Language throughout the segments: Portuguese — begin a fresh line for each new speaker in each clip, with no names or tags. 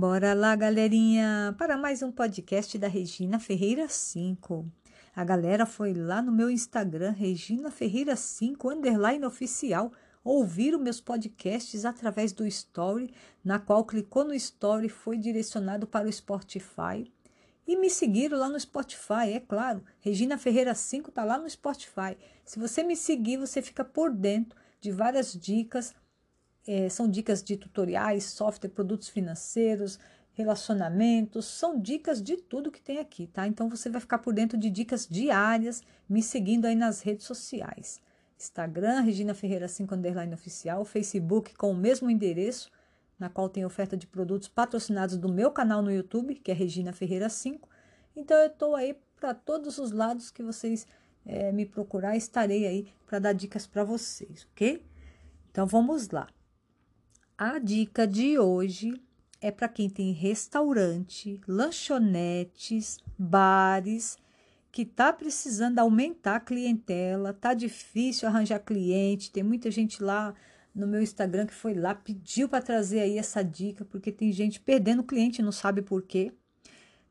Bora lá, galerinha, para mais um podcast da Regina Ferreira 5. A galera foi lá no meu Instagram, Regina Ferreira 5, underline oficial, ouvir os meus podcasts através do Story, na qual clicou no Story foi direcionado para o Spotify. E me seguiram lá no Spotify, é claro. Regina Ferreira 5 tá lá no Spotify. Se você me seguir, você fica por dentro de várias dicas é, são dicas de tutoriais, software, produtos financeiros, relacionamentos, são dicas de tudo que tem aqui, tá? Então você vai ficar por dentro de dicas diárias, me seguindo aí nas redes sociais. Instagram, Regina Ferreira 5 underline oficial, Facebook com o mesmo endereço, na qual tem oferta de produtos patrocinados do meu canal no YouTube, que é Regina Ferreira 5. Então eu estou aí para todos os lados que vocês é, me procurar, estarei aí para dar dicas para vocês, ok? Então vamos lá. A dica de hoje é para quem tem restaurante, lanchonetes, bares, que está precisando aumentar a clientela, tá difícil arranjar cliente, tem muita gente lá no meu Instagram que foi lá, pediu para trazer aí essa dica, porque tem gente perdendo cliente, não sabe por quê.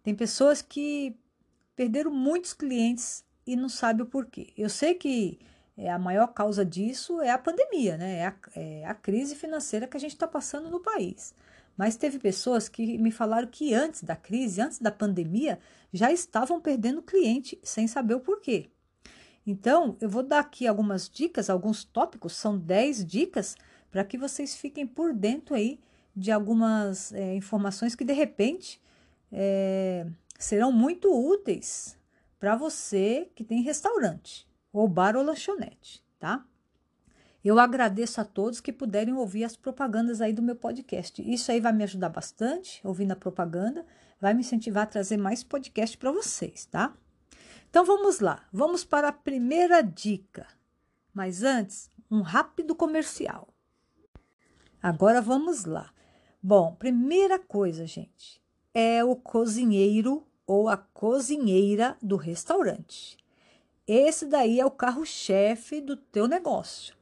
Tem pessoas que perderam muitos clientes e não sabe o porquê. Eu sei que é, a maior causa disso é a pandemia, né? É a, é a crise financeira que a gente está passando no país. Mas teve pessoas que me falaram que antes da crise, antes da pandemia, já estavam perdendo cliente sem saber o porquê. Então, eu vou dar aqui algumas dicas, alguns tópicos, são 10 dicas, para que vocês fiquem por dentro aí de algumas é, informações que de repente é, serão muito úteis para você que tem restaurante ou bar ou lanchonete, tá? Eu agradeço a todos que puderem ouvir as propagandas aí do meu podcast. Isso aí vai me ajudar bastante, ouvindo a propaganda, vai me incentivar a trazer mais podcast para vocês, tá? Então vamos lá, vamos para a primeira dica. Mas antes, um rápido comercial. Agora vamos lá. Bom, primeira coisa, gente, é o cozinheiro ou a cozinheira do restaurante. Esse daí é o carro-chefe do teu negócio.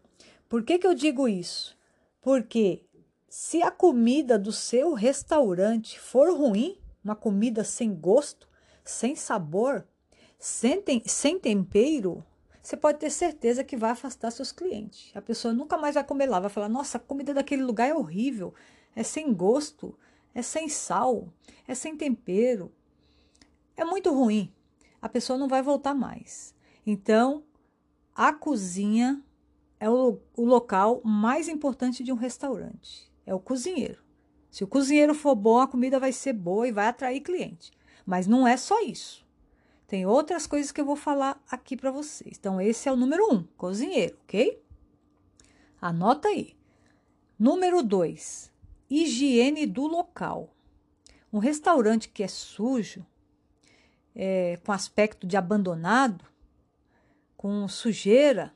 Por que, que eu digo isso? Porque se a comida do seu restaurante for ruim, uma comida sem gosto, sem sabor, sem, tem, sem tempero, você pode ter certeza que vai afastar seus clientes. A pessoa nunca mais vai comer lá, vai falar: nossa, a comida daquele lugar é horrível, é sem gosto, é sem sal, é sem tempero, é muito ruim. A pessoa não vai voltar mais. Então, a cozinha é o, o local mais importante de um restaurante. É o cozinheiro. Se o cozinheiro for bom, a comida vai ser boa e vai atrair cliente. Mas não é só isso. Tem outras coisas que eu vou falar aqui para vocês. Então, esse é o número um, cozinheiro, ok? Anota aí. Número dois, higiene do local. Um restaurante que é sujo, é, com aspecto de abandonado, com sujeira,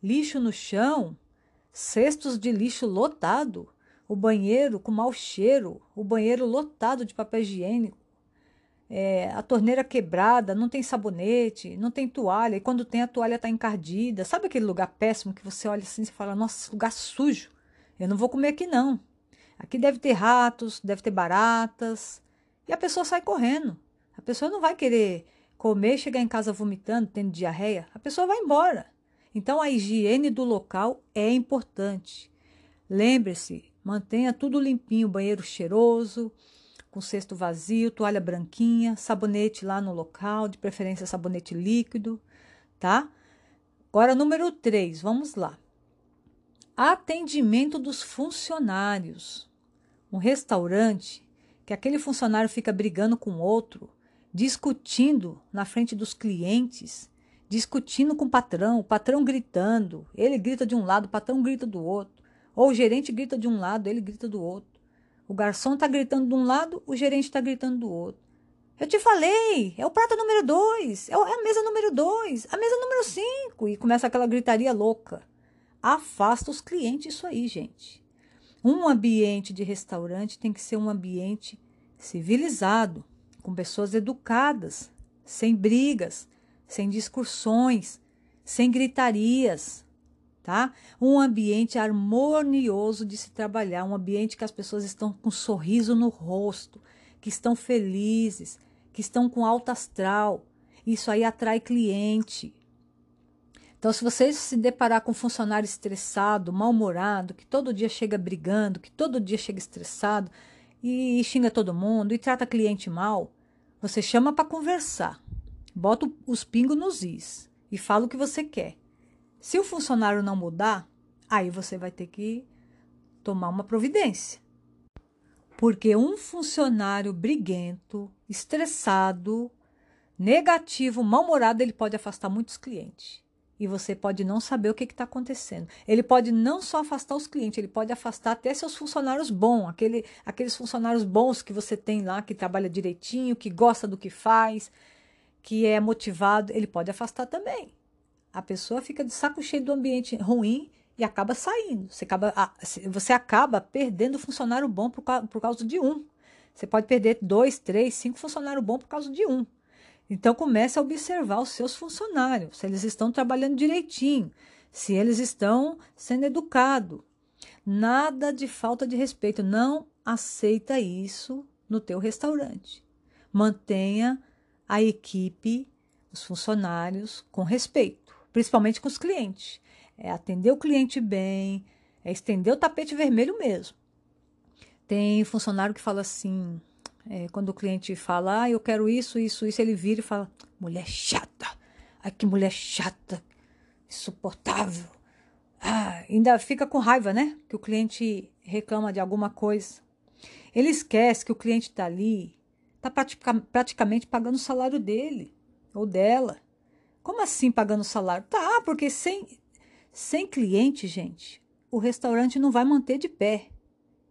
lixo no chão, cestos de lixo lotado, o banheiro com mau cheiro, o banheiro lotado de papel higiênico, é, a torneira quebrada, não tem sabonete, não tem toalha, e quando tem a toalha está encardida. Sabe aquele lugar péssimo que você olha assim e fala, nossa, lugar sujo, eu não vou comer aqui não. Aqui deve ter ratos, deve ter baratas, e a pessoa sai correndo. A pessoa não vai querer comer, chegar em casa vomitando, tendo diarreia, a pessoa vai embora. Então a higiene do local é importante. Lembre-se, mantenha tudo limpinho, banheiro cheiroso, com cesto vazio, toalha branquinha, sabonete lá no local, de preferência sabonete líquido, tá? Agora número 3, vamos lá. Atendimento dos funcionários. Um restaurante que aquele funcionário fica brigando com outro, discutindo na frente dos clientes, discutindo com o patrão, o patrão gritando, ele grita de um lado, o patrão grita do outro, ou o gerente grita de um lado, ele grita do outro. O garçom está gritando de um lado, o gerente está gritando do outro. Eu te falei, é o prato número dois, é, é a mesa número dois, a mesa número cinco. E começa aquela gritaria louca. Afasta os clientes isso aí, gente. Um ambiente de restaurante tem que ser um ambiente civilizado, com pessoas educadas, sem brigas, sem discussões, sem gritarias, tá? Um ambiente harmonioso de se trabalhar, um ambiente que as pessoas estão com um sorriso no rosto, que estão felizes, que estão com alta astral. Isso aí atrai cliente. Então, se você se deparar com um funcionário estressado, mal-humorado, que todo dia chega brigando, que todo dia chega estressado e, xinga todo mundo e trata cliente mal, você chama para conversar, bota os pingos nos is e fala o que você quer. Se o funcionário não mudar, aí você vai ter que tomar uma providência. Porque um funcionário briguento, estressado, negativo, mal-humorado, ele pode afastar muitos clientes. E você pode não saber o que está acontecendo. Ele pode não só afastar os clientes, ele pode afastar até seus funcionários bons, aquele, aqueles funcionários bons que você tem lá, que trabalha direitinho, que gosta do que faz, que é motivado, ele pode afastar também. A pessoa fica de saco cheio do ambiente ruim e acaba saindo. Você acaba, você acaba perdendo funcionário bom por, por causa de um. Você pode perder dois, três, cinco funcionários bons por causa de um. Então comece a observar os seus funcionários, se eles estão trabalhando direitinho, se eles estão sendo educados. Nada de falta de respeito. Não aceita isso no teu restaurante. Mantenha a equipe, os funcionários com respeito, principalmente com os clientes. É atender o cliente bem, é estender o tapete vermelho mesmo. Tem funcionário que fala assim, é, quando o cliente fala, ah, eu quero isso, isso, isso, ele vira e fala, mulher chata, ai que mulher chata, insuportável. Ah, ainda fica com raiva, né? Que o cliente reclama de alguma coisa. Ele esquece que o cliente está ali está pratica, praticamente pagando o salário dele ou dela. Como assim pagando o salário? Tá, porque sem, sem cliente, gente, o restaurante não vai manter de pé.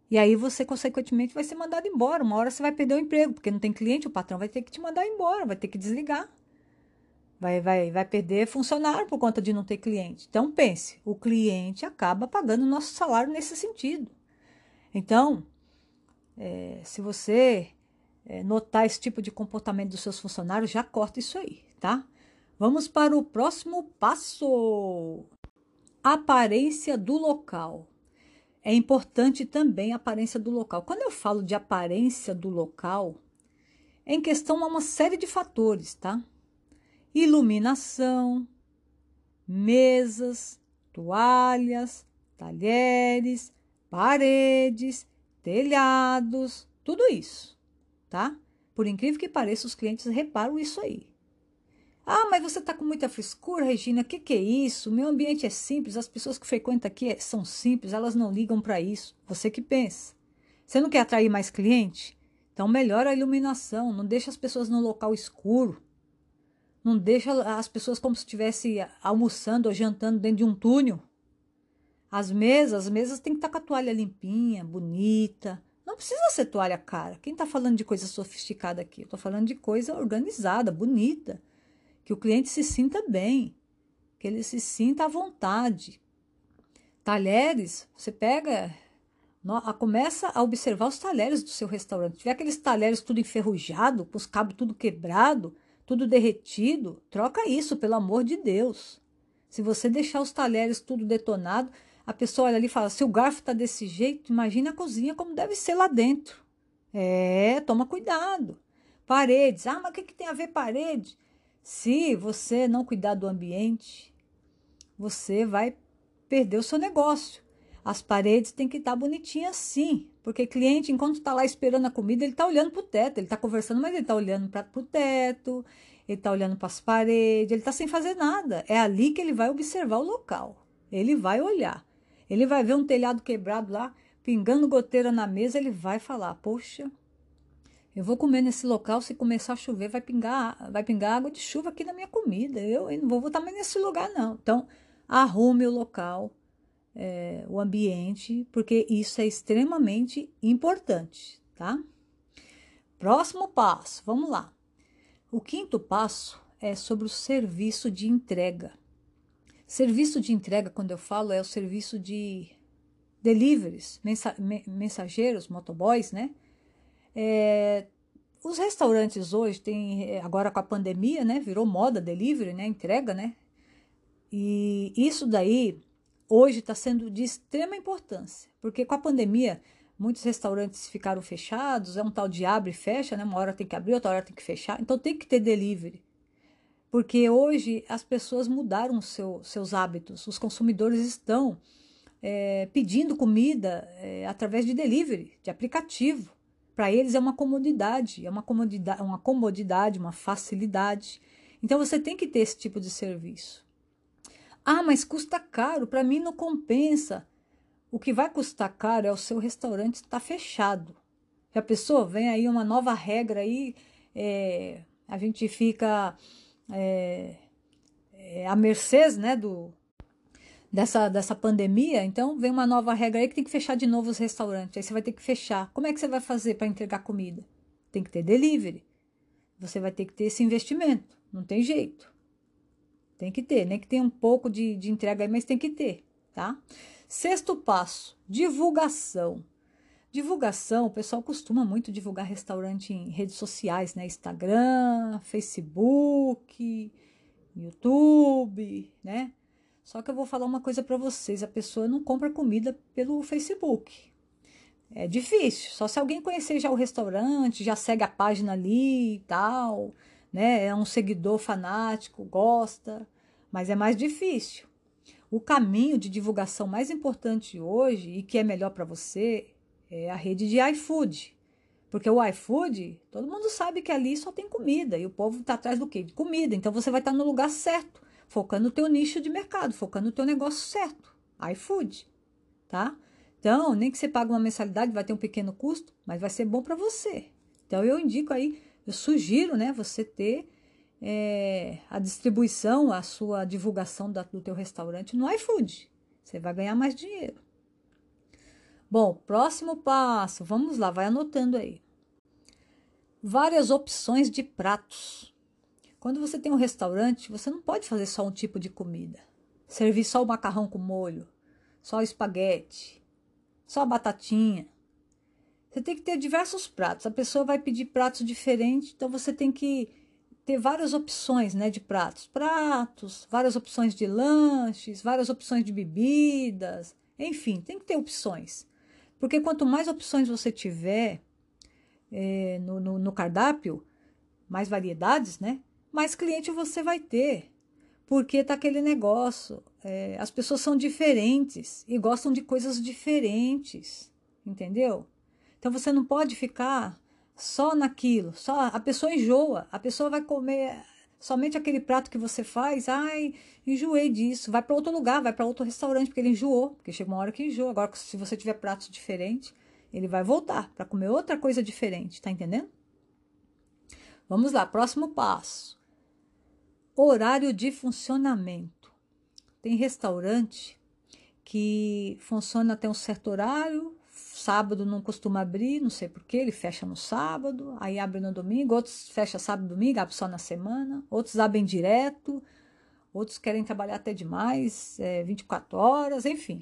E aí você, consequentemente, vai ser mandado embora. Uma hora você vai perder o emprego, porque não tem cliente, o patrão vai ter que te mandar embora, vai ter que desligar. Vai, vai, vai perder funcionário por conta de não ter cliente. Então pense, o cliente acaba pagando o nosso salário nesse sentido. Então, é, se você é, notar esse tipo de comportamento dos seus funcionários, já corta isso aí, tá? Vamos para o próximo passo. Aparência do local. É importante também a aparência do local. Quando eu falo de aparência do local, é em questão a uma série de fatores, tá? Iluminação, mesas, toalhas, talheres, paredes, telhados, tudo isso tá? Por incrível que pareça, os clientes reparam isso aí. Ah, mas você está com muita frescura, Regina. O que, que é isso? Meu ambiente é simples, as pessoas que frequentam aqui é, são simples, elas não ligam para isso. Você que pensa. Você não quer atrair mais cliente? Então melhora a iluminação, não deixa as pessoas no local escuro. Não deixa as pessoas como se estivesse almoçando ou jantando dentro de um túnel. As mesas, as mesas tem que estar tá com a toalha limpinha, bonita. Não precisa ser toalha cara. Quem está falando de coisa sofisticada aqui? Eu estou falando de coisa organizada, bonita. Que o cliente se sinta bem, que ele se sinta à vontade. Talheres, você pega, começa a observar os talheres do seu restaurante. Se tiver aqueles talheres tudo enferrujado, com os cabos tudo quebrado, tudo derretido, troca isso, pelo amor de Deus. Se você deixar os talheres tudo detonado, a pessoa olha ali e fala: se o garfo está desse jeito, imagina a cozinha como deve ser lá dentro. É, toma cuidado. Paredes. Ah, mas o que, que tem a ver parede? Se você não cuidar do ambiente, você vai perder o seu negócio. As paredes têm que estar bonitinhas sim, porque cliente, enquanto está lá esperando a comida, ele está olhando para o teto, ele está conversando, mas ele está olhando para o teto, ele está olhando para as paredes, ele está sem fazer nada. É ali que ele vai observar o local. Ele vai olhar. Ele vai ver um telhado quebrado lá, pingando goteira na mesa, ele vai falar: Poxa, eu vou comer nesse local, se começar a chover, vai pingar, vai pingar água de chuva aqui na minha comida. Eu, eu não vou voltar mais nesse lugar, não. Então, arrume o local, é, o ambiente, porque isso é extremamente importante, tá? Próximo passo, vamos lá. O quinto passo é sobre o serviço de entrega. Serviço de entrega, quando eu falo, é o serviço de deliveries, mensageiros, motoboys, né? É, os restaurantes hoje têm, agora com a pandemia, né? Virou moda delivery, né? Entrega, né? E isso daí hoje está sendo de extrema importância, porque com a pandemia muitos restaurantes ficaram fechados, é um tal de abre e fecha, né? Uma hora tem que abrir, outra hora tem que fechar, então tem que ter delivery. Porque hoje as pessoas mudaram seu, seus hábitos, os consumidores estão é, pedindo comida é, através de delivery, de aplicativo. Para eles é uma comodidade, é uma comodidade, uma comodidade, uma facilidade. Então você tem que ter esse tipo de serviço. Ah, mas custa caro, para mim não compensa. O que vai custar caro é o seu restaurante estar tá fechado. Já pensou? Vem aí uma nova regra aí, é, a gente fica é, é, à mercê né, do, dessa, dessa pandemia, então vem uma nova regra aí que tem que fechar de novo os restaurantes. Aí você vai ter que fechar. Como é que você vai fazer para entregar comida? Tem que ter delivery. Você vai ter que ter esse investimento. Não tem jeito. Tem que ter, nem que tenha um pouco de, de entrega aí, mas tem que ter, tá? Sexto passo: divulgação. Divulgação, o pessoal costuma muito divulgar restaurante em redes sociais, né? Instagram, Facebook, YouTube, né? Só que eu vou falar uma coisa para vocês: a pessoa não compra comida pelo Facebook. É difícil. Só se alguém conhecer já o restaurante, já segue a página ali e tal né? É um seguidor fanático, gosta, mas é mais difícil. O caminho de divulgação mais importante hoje e que é melhor para você é a rede de iFood. Porque o iFood, todo mundo sabe que ali só tem comida e o povo está atrás do quê? De comida. Então você vai estar tá no lugar certo, focando no teu nicho de mercado, focando no teu negócio certo. iFood, tá? Então, nem que você pague uma mensalidade, vai ter um pequeno custo, mas vai ser bom para você. Então eu indico aí eu sugiro né, você ter é, a distribuição, a sua divulgação da, do teu restaurante no iFood. Você vai ganhar mais dinheiro. Bom, próximo passo, vamos lá, vai anotando aí. Várias opções de pratos. Quando você tem um restaurante, você não pode fazer só um tipo de comida. Servir só o macarrão com molho, só o espaguete, só a batatinha. Você tem que ter diversos pratos. A pessoa vai pedir pratos diferentes, então você tem que ter várias opções né, de pratos. Pratos, várias opções de lanches, várias opções de bebidas. Enfim, tem que ter opções. Porque quanto mais opções você tiver é, no, no, no cardápio, mais variedades, né? Mais cliente você vai ter. Porque tá aquele negócio. É, as pessoas são diferentes e gostam de coisas diferentes. Entendeu? Então você não pode ficar só naquilo, só a pessoa enjoa, a pessoa vai comer somente aquele prato que você faz, ai, enjoei disso, vai para outro lugar, vai para outro restaurante porque ele enjoou, porque chega uma hora que enjoa. Agora se você tiver pratos diferentes, ele vai voltar para comer outra coisa diferente, tá entendendo? Vamos lá, próximo passo. Horário de funcionamento. Tem restaurante que funciona até um certo horário, sábado não costuma abrir, não sei porquê, ele fecha no sábado, aí abre no domingo, outros fecha sábado e domingo, abre só na semana, outros abrem direto, outros querem trabalhar até demais, é, 24 horas, enfim.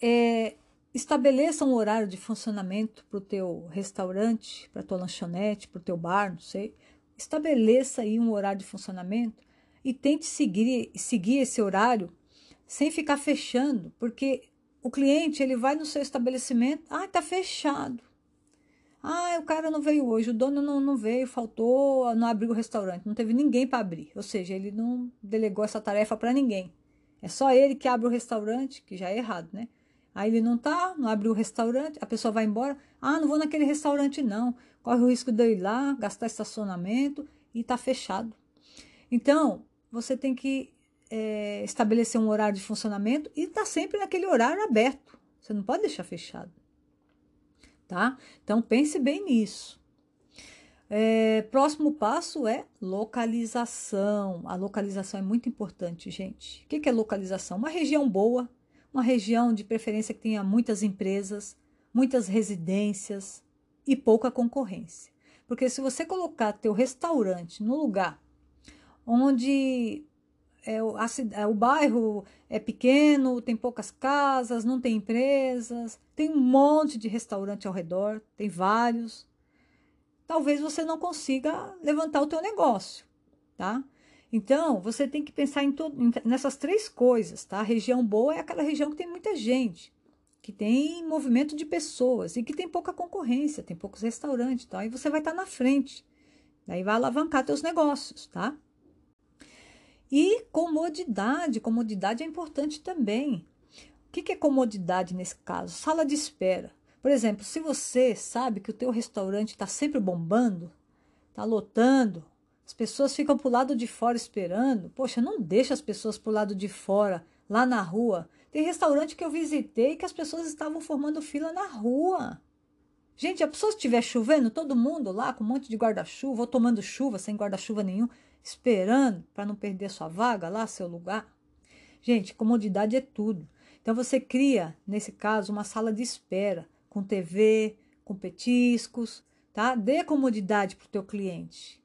É, estabeleça um horário de funcionamento para o teu restaurante, para a tua lanchonete, para o teu bar, não sei. Estabeleça aí um horário de funcionamento e tente seguir, seguir esse horário sem ficar fechando, porque o cliente ele vai no seu estabelecimento, ah, está fechado. Ah, o cara não veio hoje, o dono não, não veio, faltou, não abriu o restaurante, não teve ninguém para abrir. Ou seja, ele não delegou essa tarefa para ninguém. É só ele que abre o restaurante, que já é errado, né? Aí ele não tá, não abriu o restaurante, a pessoa vai embora. Ah, não vou naquele restaurante não. Corre o risco de eu ir lá, gastar estacionamento e tá fechado. Então, você tem que é, estabelecer um horário de funcionamento e tá sempre naquele horário aberto. Você não pode deixar fechado. Tá? Então pense bem nisso. É, próximo passo é localização. A localização é muito importante, gente. O que é localização? Uma região boa, uma região de preferência que tenha muitas empresas, muitas residências e pouca concorrência. Porque se você colocar teu restaurante no lugar onde é, a, é, o bairro é pequeno, tem poucas casas, não tem empresas, tem um monte de restaurante ao redor, tem vários. Talvez você não consiga levantar o teu negócio, tá? Então, você tem que pensar em todo, nessas três coisas, tá? A região boa é aquela região que tem muita gente, que tem movimento de pessoas e que tem pouca concorrência, tem poucos restaurantes, então aí você vai estar na frente. Daí vai alavancar teus negócios, tá? E comodidade, comodidade é importante também. O que é comodidade nesse caso? Sala de espera. Por exemplo, se você sabe que o teu restaurante está sempre bombando, está lotando, as pessoas ficam para o lado de fora esperando. Poxa, não deixa as pessoas para o lado de fora, lá na rua. Tem restaurante que eu visitei que as pessoas estavam formando fila na rua. Gente, a pessoa estiver chovendo, todo mundo lá com um monte de guarda-chuva, ou tomando chuva sem guarda-chuva nenhum, esperando para não perder sua vaga lá, seu lugar. Gente, comodidade é tudo. Então você cria, nesse caso, uma sala de espera com TV, com petiscos, tá? Dê comodidade para o teu cliente.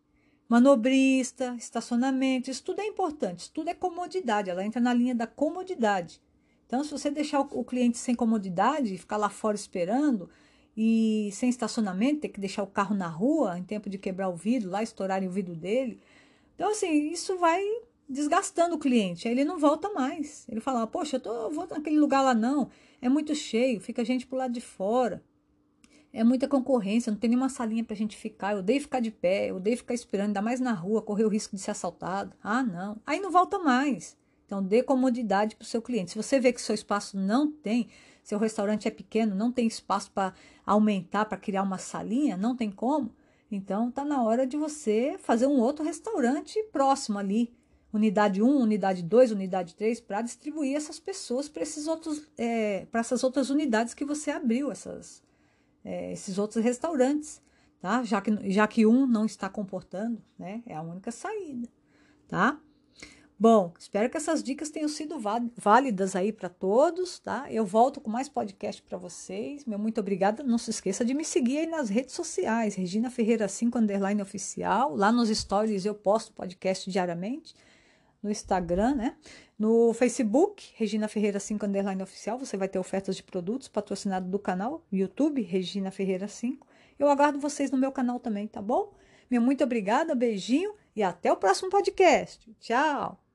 Manobrista, estacionamento, isso tudo é importante, isso tudo é comodidade, ela entra na linha da comodidade. Então, se você deixar o cliente sem comodidade, ficar lá fora esperando e sem estacionamento, ter que deixar o carro na rua em tempo de quebrar o vidro, lá estourarem o vidro dele. Então, assim, isso vai desgastando o cliente. Aí ele não volta mais. Ele fala: Poxa, eu, tô, eu vou naquele lugar lá não, é muito cheio, fica gente pro lado de fora. É muita concorrência, não tem nenhuma salinha pra gente ficar. Eu odeio ficar de pé, eu odeio ficar esperando, ainda mais na rua, correr o risco de ser assaltado. Ah, não. Aí não volta mais. Então, dê comodidade para o seu cliente. Se você vê que seu espaço não tem, seu restaurante é pequeno, não tem espaço para aumentar, para criar uma salinha, não tem como, então tá na hora de você fazer um outro restaurante próximo ali, unidade 1, unidade 2, unidade 3, para distribuir essas pessoas para é, para essas outras unidades que você abriu, essas, é, esses outros restaurantes, tá? Já que, já que um não está comportando, né? É a única saída, tá? Bom, espero que essas dicas tenham sido válidas aí para todos, tá? Eu volto com mais podcast para vocês. Meu muito obrigada. Não se esqueça de me seguir aí nas redes sociais, Regina Ferreira 5 underline oficial. Lá nos stories eu posto podcast diariamente no Instagram, né? No Facebook, Regina Ferreira 5 underline oficial, você vai ter ofertas de produtos patrocinado do canal, YouTube, Regina Ferreira 5. Eu aguardo vocês no meu canal também, tá bom? Meu muito obrigada, beijinho e até o próximo podcast. Tchau!